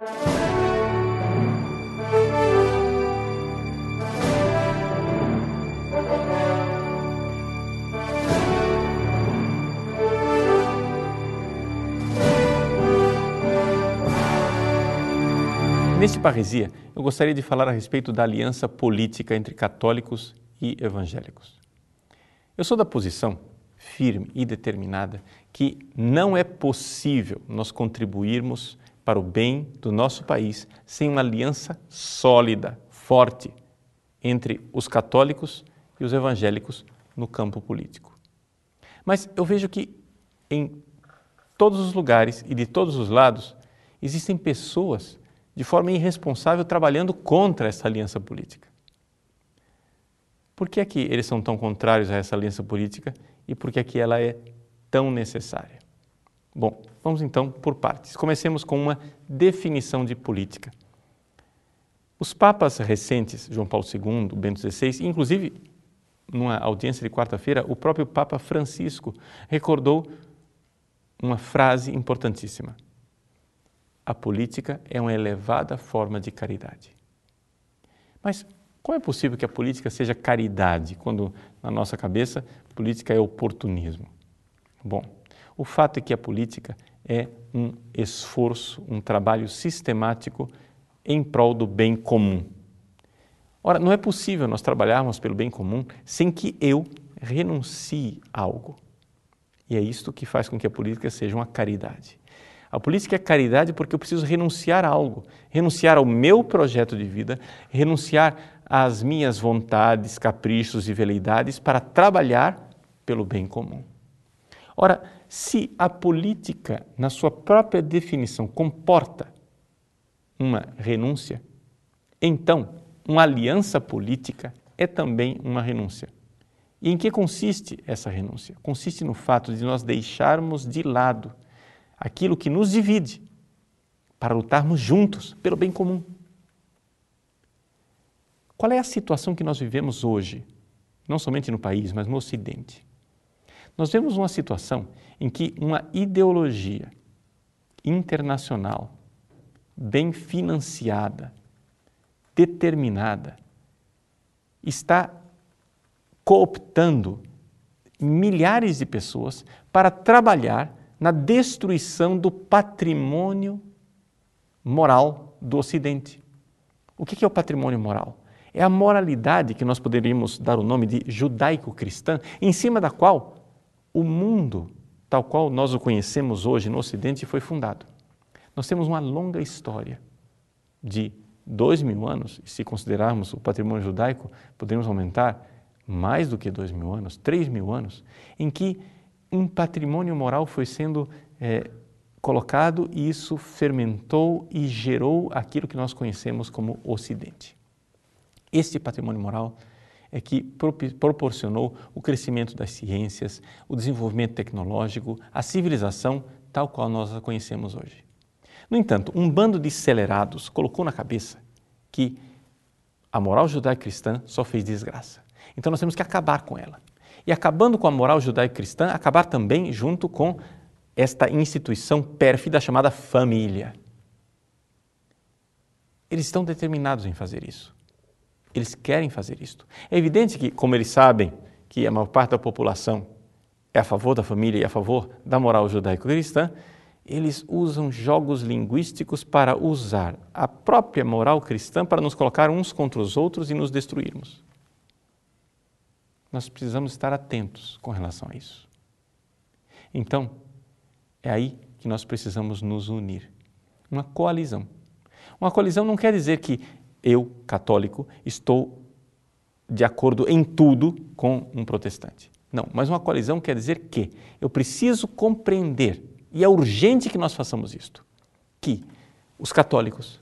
Neste Parresia, eu gostaria de falar a respeito da aliança política entre católicos e evangélicos. Eu sou da posição firme e determinada que não é possível nós contribuirmos para o bem do nosso país sem uma aliança sólida, forte, entre os católicos e os evangélicos no campo político. Mas eu vejo que em todos os lugares e de todos os lados existem pessoas de forma irresponsável, trabalhando contra essa aliança política. Por que é que eles são tão contrários a essa aliança política e por que é que ela é tão necessária? Bom, vamos então por partes. Comecemos com uma definição de política. Os papas recentes, João Paulo II, Bento XVI, inclusive numa audiência de quarta-feira, o próprio Papa Francisco recordou uma frase importantíssima a política é uma elevada forma de caridade. Mas como é possível que a política seja caridade quando na nossa cabeça política é oportunismo? Bom, o fato é que a política é um esforço, um trabalho sistemático em prol do bem comum. Ora, não é possível nós trabalharmos pelo bem comum sem que eu renuncie a algo. E é isto que faz com que a política seja uma caridade. A política é caridade porque eu preciso renunciar a algo, renunciar ao meu projeto de vida, renunciar às minhas vontades, caprichos e veleidades para trabalhar pelo bem comum. Ora, se a política, na sua própria definição, comporta uma renúncia, então uma aliança política é também uma renúncia. E em que consiste essa renúncia? Consiste no fato de nós deixarmos de lado aquilo que nos divide, para lutarmos juntos pelo bem comum. Qual é a situação que nós vivemos hoje, não somente no país, mas no Ocidente? Nós vemos uma situação em que uma ideologia internacional, bem financiada, determinada, está cooptando milhares de pessoas para trabalhar na destruição do patrimônio moral do Ocidente. O que é o patrimônio moral? É a moralidade que nós poderíamos dar o nome de judaico-cristã, em cima da qual o mundo, tal qual nós o conhecemos hoje no Ocidente, foi fundado. Nós temos uma longa história de dois mil anos, e se considerarmos o patrimônio judaico, poderíamos aumentar mais do que dois mil anos, três mil anos, em que um patrimônio moral foi sendo é, colocado e isso fermentou e gerou aquilo que nós conhecemos como Ocidente. Este patrimônio moral é que proporcionou o crescimento das ciências, o desenvolvimento tecnológico, a civilização tal qual nós a conhecemos hoje. No entanto, um bando de acelerados colocou na cabeça que a moral judaico-cristã só fez desgraça. Então nós temos que acabar com ela e acabando com a moral judaico-cristã, acabar também junto com esta instituição pérfida chamada família. Eles estão determinados em fazer isso. Eles querem fazer isto. É evidente que, como eles sabem que a maior parte da população é a favor da família e a favor da moral judaico-cristã, eles usam jogos linguísticos para usar a própria moral cristã para nos colocar uns contra os outros e nos destruirmos. Nós precisamos estar atentos com relação a isso. Então, é aí que nós precisamos nos unir. Uma coalizão. Uma coalizão não quer dizer que eu, católico, estou de acordo em tudo com um protestante. Não, mas uma coalizão quer dizer que eu preciso compreender, e é urgente que nós façamos isto, que os católicos,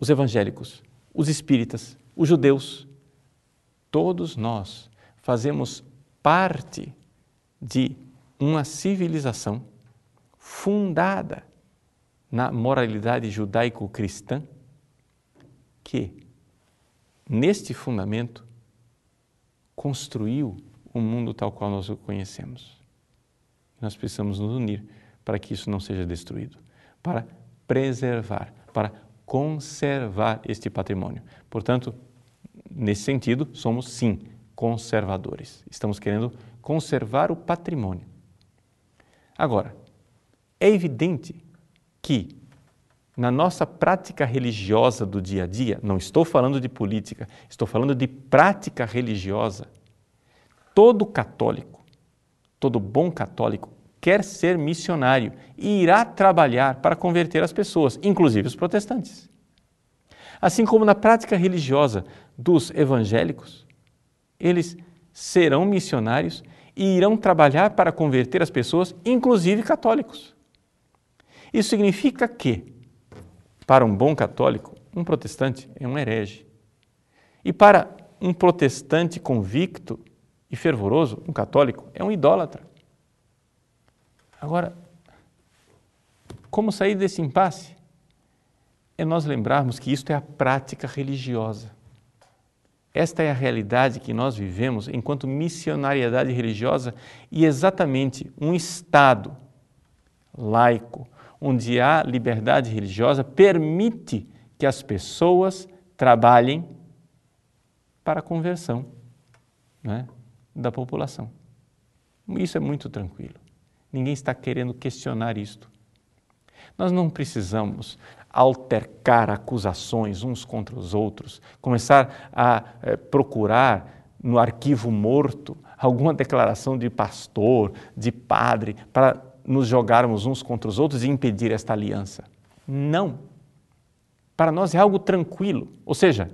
os evangélicos, os espíritas, os judeus, todos nós fazemos parte de uma civilização fundada na moralidade judaico-cristã, que, neste fundamento, construiu o mundo tal qual nós o conhecemos. Nós precisamos nos unir para que isso não seja destruído, para preservar, para conservar este patrimônio. Portanto, nesse sentido, somos sim conservadores. Estamos querendo conservar o patrimônio. Agora, é evidente que na nossa prática religiosa do dia a dia, não estou falando de política, estou falando de prática religiosa, todo católico, todo bom católico quer ser missionário e irá trabalhar para converter as pessoas, inclusive os protestantes. Assim como na prática religiosa dos evangélicos, eles serão missionários e irão trabalhar para converter as pessoas, inclusive católicos. Isso significa que, para um bom católico, um protestante é um herege. E para um protestante convicto e fervoroso, um católico é um idólatra. Agora, como sair desse impasse? É nós lembrarmos que isto é a prática religiosa. Esta é a realidade que nós vivemos enquanto missionariedade religiosa e exatamente um Estado laico, onde há liberdade religiosa, permite que as pessoas trabalhem para a conversão né, da população. Isso é muito tranquilo. Ninguém está querendo questionar isto. Nós não precisamos altercar acusações uns contra os outros, começar a é, procurar no arquivo morto alguma declaração de pastor, de padre, para nos jogarmos uns contra os outros e impedir esta aliança. Não. Para nós é algo tranquilo. Ou seja,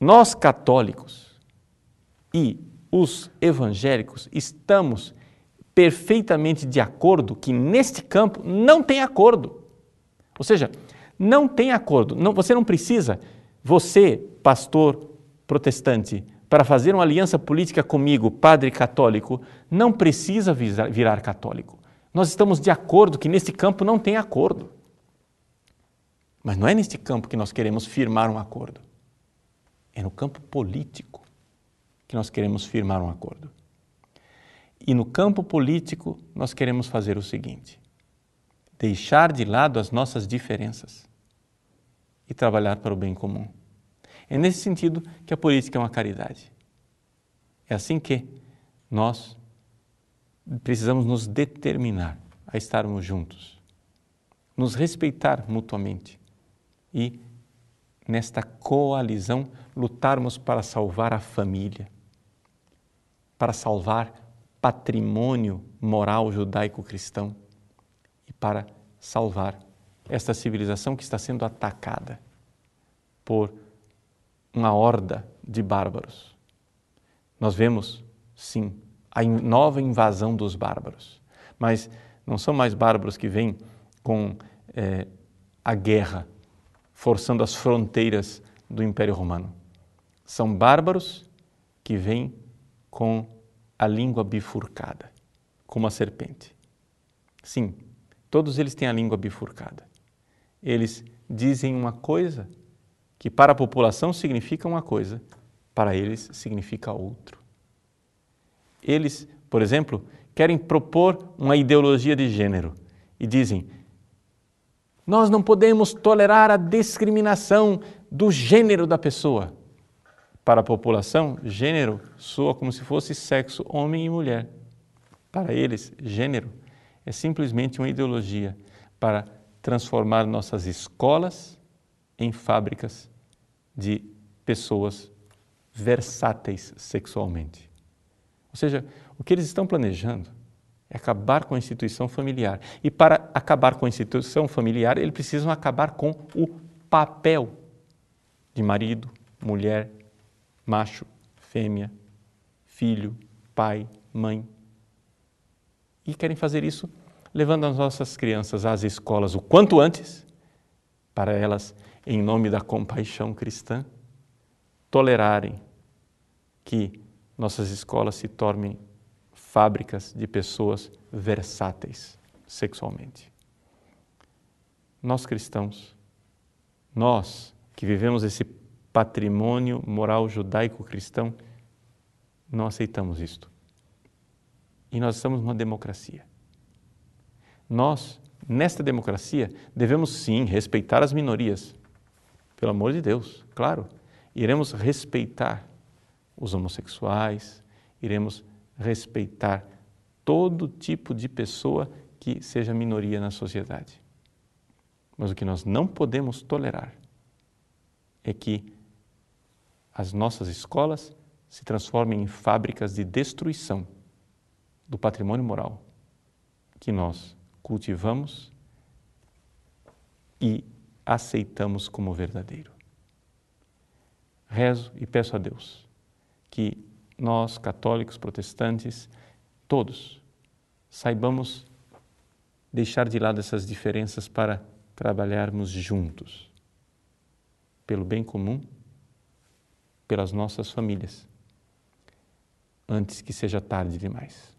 nós católicos e os evangélicos estamos perfeitamente de acordo que neste campo não tem acordo. Ou seja, não tem acordo. Não, você não precisa, você, pastor protestante, para fazer uma aliança política comigo, padre católico, não precisa virar católico. Nós estamos de acordo que neste campo não tem acordo. Mas não é neste campo que nós queremos firmar um acordo. É no campo político que nós queremos firmar um acordo. E no campo político, nós queremos fazer o seguinte: deixar de lado as nossas diferenças e trabalhar para o bem comum. É nesse sentido que a política é uma caridade. É assim que nós precisamos nos determinar a estarmos juntos, nos respeitar mutuamente e, nesta coalizão, lutarmos para salvar a família, para salvar patrimônio moral judaico-cristão e para salvar esta civilização que está sendo atacada por uma horda de bárbaros. Nós vemos, sim, a nova invasão dos bárbaros, mas não são mais bárbaros que vêm com é, a guerra, forçando as fronteiras do Império Romano. São bárbaros que vêm com a língua bifurcada, como a serpente. Sim, todos eles têm a língua bifurcada. Eles dizem uma coisa que para a população significa uma coisa, para eles significa outro. Eles, por exemplo, querem propor uma ideologia de gênero e dizem: nós não podemos tolerar a discriminação do gênero da pessoa. Para a população, gênero soa como se fosse sexo homem e mulher. Para eles, gênero é simplesmente uma ideologia para transformar nossas escolas em fábricas de pessoas versáteis sexualmente. Ou seja, o que eles estão planejando é acabar com a instituição familiar. E para acabar com a instituição familiar, eles precisam acabar com o papel de marido, mulher, macho, fêmea, filho, pai, mãe. E querem fazer isso levando as nossas crianças às escolas o quanto antes, para elas, em nome da compaixão cristã, tolerarem que nossas escolas se tornem fábricas de pessoas versáteis sexualmente. Nós cristãos, nós que vivemos esse patrimônio moral judaico-cristão, não aceitamos isto. E nós estamos numa democracia. Nós nesta democracia, devemos sim respeitar as minorias. Pelo amor de Deus, claro. Iremos respeitar os homossexuais, iremos respeitar todo tipo de pessoa que seja minoria na sociedade. Mas o que nós não podemos tolerar é que as nossas escolas se transformem em fábricas de destruição do patrimônio moral que nós cultivamos e aceitamos como verdadeiro. Rezo e peço a Deus que nós, católicos, protestantes, todos, saibamos deixar de lado essas diferenças para trabalharmos juntos pelo bem comum, pelas nossas famílias, antes que seja tarde demais.